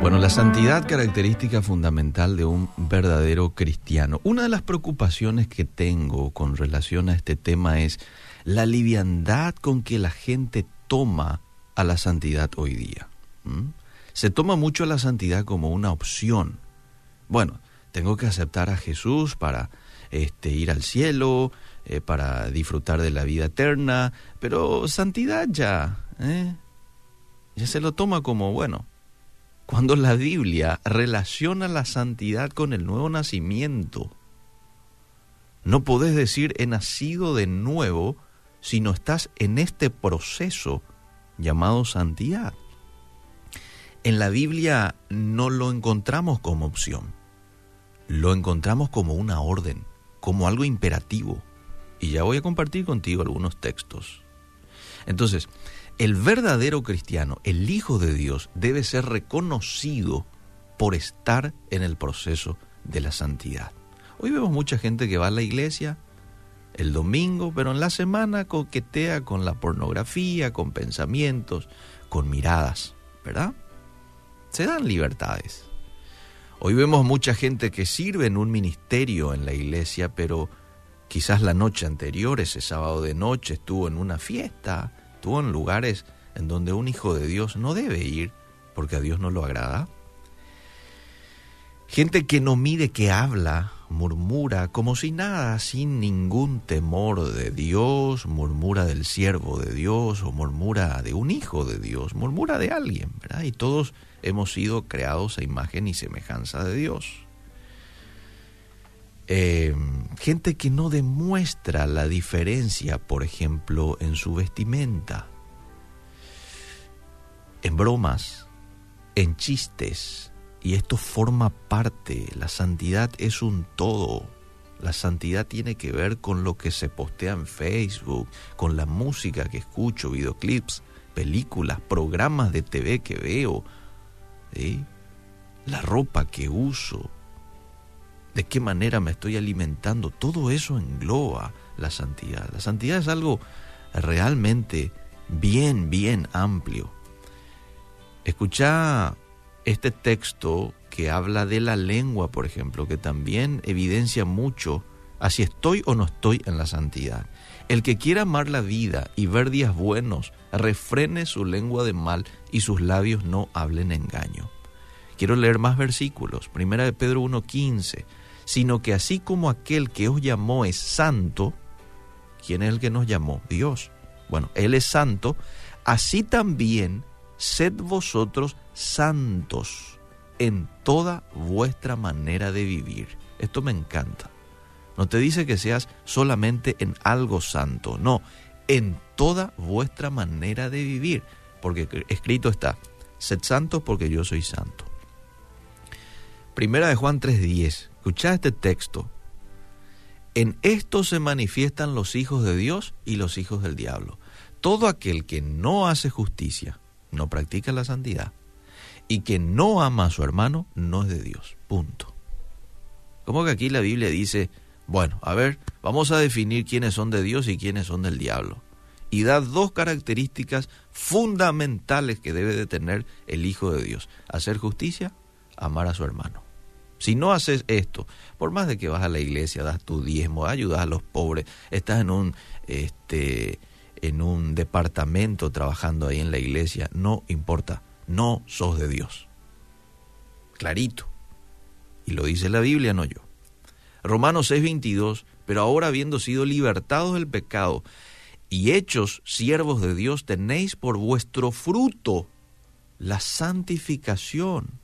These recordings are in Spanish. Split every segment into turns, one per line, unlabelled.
Bueno, la santidad característica fundamental de un verdadero cristiano. Una de las preocupaciones que tengo con relación a este tema es la liviandad con que la gente toma a la santidad hoy día. Se toma mucho la santidad como una opción. Bueno, tengo que aceptar a Jesús para este, ir al cielo, eh, para disfrutar de la vida eterna, pero santidad ya, ¿eh? ya se lo toma como, bueno, cuando la Biblia relaciona la santidad con el nuevo nacimiento. No podés decir he nacido de nuevo si no estás en este proceso llamado santidad. En la Biblia no lo encontramos como opción, lo encontramos como una orden, como algo imperativo. Y ya voy a compartir contigo algunos textos. Entonces, el verdadero cristiano, el Hijo de Dios, debe ser reconocido por estar en el proceso de la santidad. Hoy vemos mucha gente que va a la iglesia el domingo, pero en la semana coquetea con la pornografía, con pensamientos, con miradas, ¿verdad? Se dan libertades. Hoy vemos mucha gente que sirve en un ministerio en la iglesia, pero quizás la noche anterior, ese sábado de noche, estuvo en una fiesta, estuvo en lugares en donde un hijo de Dios no debe ir porque a Dios no lo agrada. Gente que no mide, que habla, murmura como si nada, sin ningún temor de Dios, murmura del siervo de Dios o murmura de un hijo de Dios, murmura de alguien, ¿verdad? Y todos hemos sido creados a imagen y semejanza de Dios. Eh, gente que no demuestra la diferencia, por ejemplo, en su vestimenta, en bromas, en chistes, y esto forma parte, la santidad es un todo. La santidad tiene que ver con lo que se postea en Facebook, con la música que escucho, videoclips, películas, programas de TV que veo, la ropa que uso, de qué manera me estoy alimentando, todo eso engloba la santidad. La santidad es algo realmente bien, bien amplio. Escucha este texto que habla de la lengua, por ejemplo, que también evidencia mucho a si estoy o no estoy en la santidad. El que quiera amar la vida y ver días buenos, refrene su lengua de mal y sus labios no hablen engaño. Quiero leer más versículos. Primera de Pedro 1.15 sino que así como aquel que os llamó es santo, ¿quién es el que nos llamó? Dios. Bueno, Él es santo, así también sed vosotros santos en toda vuestra manera de vivir. Esto me encanta. No te dice que seas solamente en algo santo, no, en toda vuestra manera de vivir, porque escrito está, sed santos porque yo soy santo. Primera de Juan 3:10. Escucha este texto. En esto se manifiestan los hijos de Dios y los hijos del diablo. Todo aquel que no hace justicia, no practica la santidad, y que no ama a su hermano, no es de Dios. Punto. Como que aquí la Biblia dice, bueno, a ver, vamos a definir quiénes son de Dios y quiénes son del diablo. Y da dos características fundamentales que debe de tener el Hijo de Dios. Hacer justicia, amar a su hermano. Si no haces esto, por más de que vas a la iglesia, das tu diezmo, ayudas a los pobres, estás en un, este, en un departamento trabajando ahí en la iglesia, no importa, no sos de Dios. Clarito. Y lo dice la Biblia, no yo. Romanos 6:22, pero ahora habiendo sido libertados del pecado y hechos siervos de Dios, tenéis por vuestro fruto la santificación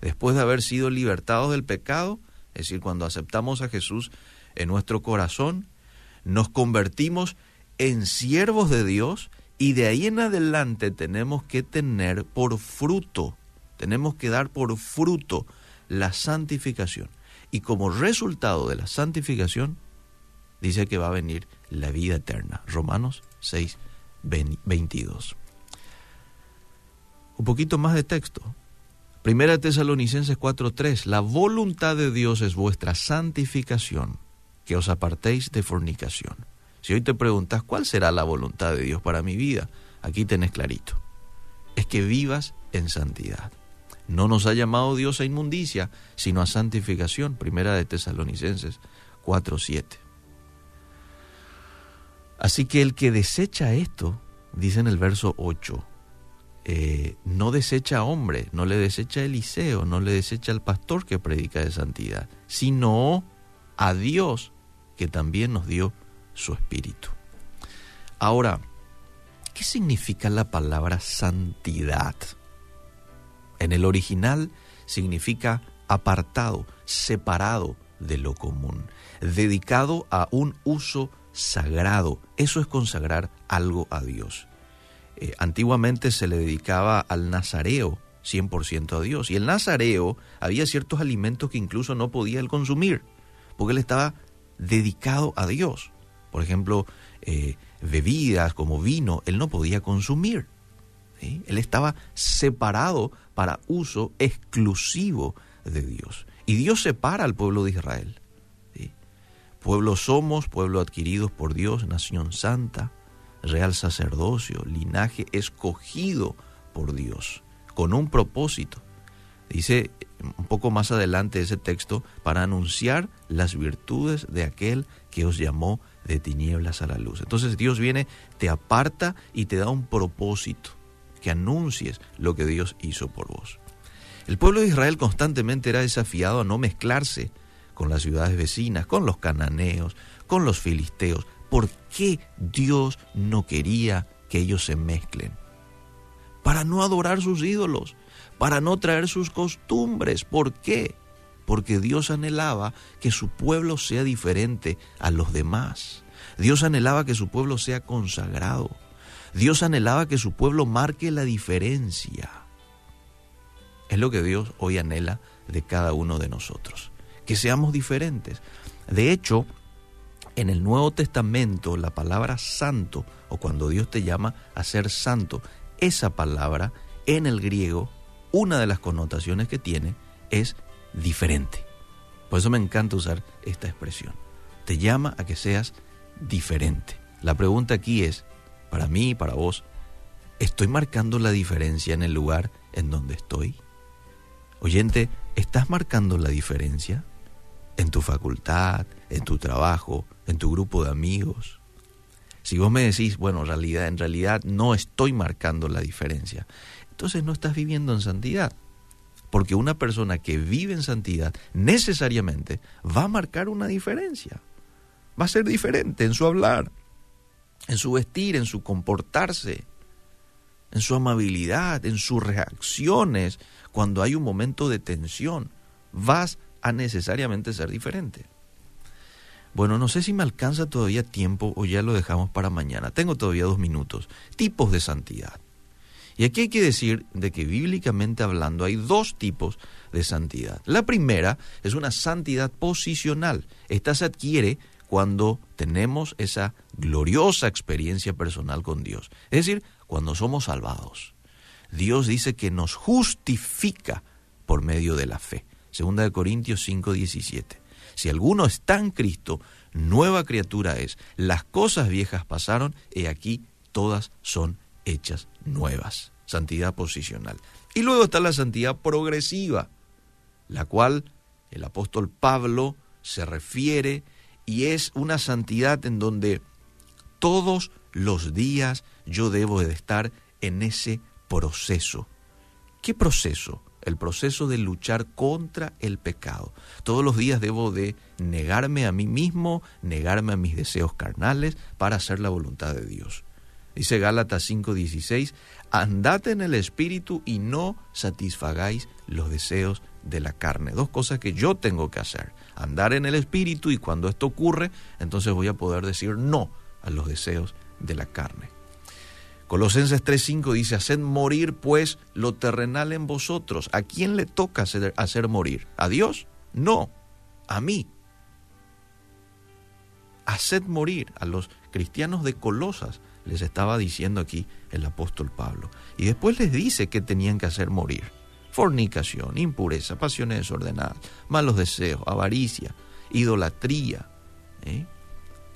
después de haber sido libertados del pecado, es decir, cuando aceptamos a Jesús en nuestro corazón, nos convertimos en siervos de Dios y de ahí en adelante tenemos que tener por fruto, tenemos que dar por fruto la santificación. Y como resultado de la santificación, dice que va a venir la vida eterna. Romanos 6, 22. Un poquito más de texto. Primera Tesalonicenses 4:3, la voluntad de Dios es vuestra santificación, que os apartéis de fornicación. Si hoy te preguntas cuál será la voluntad de Dios para mi vida, aquí tenés clarito. Es que vivas en santidad. No nos ha llamado Dios a inmundicia, sino a santificación. Primera de Tesalonicenses 4.7. Así que el que desecha esto, dice en el verso 8, eh, no desecha a hombre, no le desecha a Eliseo, no le desecha al pastor que predica de santidad, sino a Dios que también nos dio su espíritu. Ahora, ¿qué significa la palabra santidad? En el original significa apartado, separado de lo común, dedicado a un uso sagrado. Eso es consagrar algo a Dios. Eh, antiguamente se le dedicaba al nazareo 100% a Dios. Y el nazareo había ciertos alimentos que incluso no podía él consumir, porque él estaba dedicado a Dios. Por ejemplo, eh, bebidas como vino, él no podía consumir. Él estaba separado para uso exclusivo de Dios. Y Dios separa al pueblo de Israel. Pueblo somos, pueblo adquiridos por Dios, nación santa, real sacerdocio, linaje escogido por Dios, con un propósito. Dice un poco más adelante ese texto, para anunciar las virtudes de aquel que os llamó de tinieblas a la luz. Entonces Dios viene, te aparta y te da un propósito, que anuncies lo que Dios hizo por vos. El pueblo de Israel constantemente era desafiado a no mezclarse con las ciudades vecinas, con los cananeos, con los filisteos. ¿Por qué Dios no quería que ellos se mezclen? Para no adorar sus ídolos, para no traer sus costumbres. ¿Por qué? Porque Dios anhelaba que su pueblo sea diferente a los demás. Dios anhelaba que su pueblo sea consagrado. Dios anhelaba que su pueblo marque la diferencia. Es lo que Dios hoy anhela de cada uno de nosotros que seamos diferentes. De hecho, en el Nuevo Testamento la palabra santo, o cuando Dios te llama a ser santo, esa palabra en el griego, una de las connotaciones que tiene es diferente. Por eso me encanta usar esta expresión. Te llama a que seas diferente. La pregunta aquí es, para mí y para vos, ¿estoy marcando la diferencia en el lugar en donde estoy? Oyente, ¿estás marcando la diferencia? En tu facultad, en tu trabajo, en tu grupo de amigos. Si vos me decís, bueno, en realidad, en realidad no estoy marcando la diferencia, entonces no estás viviendo en santidad. Porque una persona que vive en santidad necesariamente va a marcar una diferencia. Va a ser diferente en su hablar, en su vestir, en su comportarse, en su amabilidad, en sus reacciones cuando hay un momento de tensión. Vas a necesariamente ser diferente. Bueno, no sé si me alcanza todavía tiempo o ya lo dejamos para mañana. Tengo todavía dos minutos. Tipos de santidad. Y aquí hay que decir de que bíblicamente hablando hay dos tipos de santidad. La primera es una santidad posicional. Esta se adquiere cuando tenemos esa gloriosa experiencia personal con Dios. Es decir, cuando somos salvados. Dios dice que nos justifica por medio de la fe. Segunda de Corintios 5:17. Si alguno está en Cristo, nueva criatura es. Las cosas viejas pasaron y aquí todas son hechas nuevas. Santidad posicional. Y luego está la santidad progresiva, la cual el apóstol Pablo se refiere y es una santidad en donde todos los días yo debo de estar en ese proceso. ¿Qué proceso? El proceso de luchar contra el pecado. Todos los días debo de negarme a mí mismo, negarme a mis deseos carnales para hacer la voluntad de Dios. Dice Gálatas 5:16, andad en el espíritu y no satisfagáis los deseos de la carne. Dos cosas que yo tengo que hacer. Andar en el espíritu y cuando esto ocurre, entonces voy a poder decir no a los deseos de la carne. Colosenses 3:5 dice, haced morir pues lo terrenal en vosotros. ¿A quién le toca hacer, morir? ¿A Dios? No, a mí. Haced morir a los cristianos de Colosas, les estaba diciendo aquí el apóstol Pablo. Y después les dice que tenían que hacer morir. Fornicación, impureza, pasiones desordenadas, malos deseos, avaricia, idolatría. ¿eh?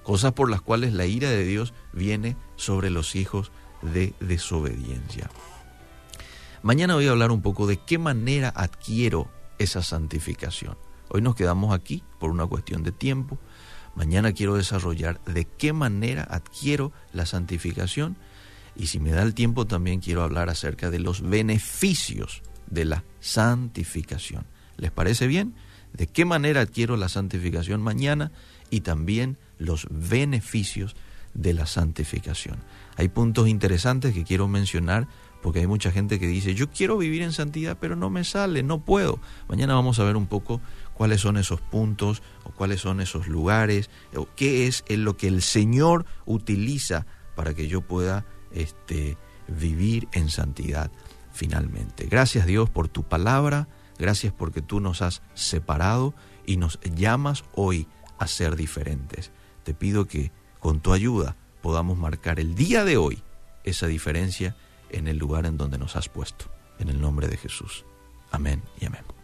Cosas por las cuales la ira de Dios viene sobre los hijos de desobediencia. Mañana voy a hablar un poco de qué manera adquiero esa santificación. Hoy nos quedamos aquí por una cuestión de tiempo. Mañana quiero desarrollar de qué manera adquiero la santificación y si me da el tiempo también quiero hablar acerca de los beneficios de la santificación. ¿Les parece bien? ¿De qué manera adquiero la santificación mañana y también los beneficios de la santificación? Hay puntos interesantes que quiero mencionar porque hay mucha gente que dice, yo quiero vivir en santidad, pero no me sale, no puedo. Mañana vamos a ver un poco cuáles son esos puntos o cuáles son esos lugares, o qué es lo que el Señor utiliza para que yo pueda este, vivir en santidad finalmente. Gracias Dios por tu palabra, gracias porque tú nos has separado y nos llamas hoy a ser diferentes. Te pido que con tu ayuda podamos marcar el día de hoy esa diferencia en el lugar en donde nos has puesto. En el nombre de Jesús. Amén y amén.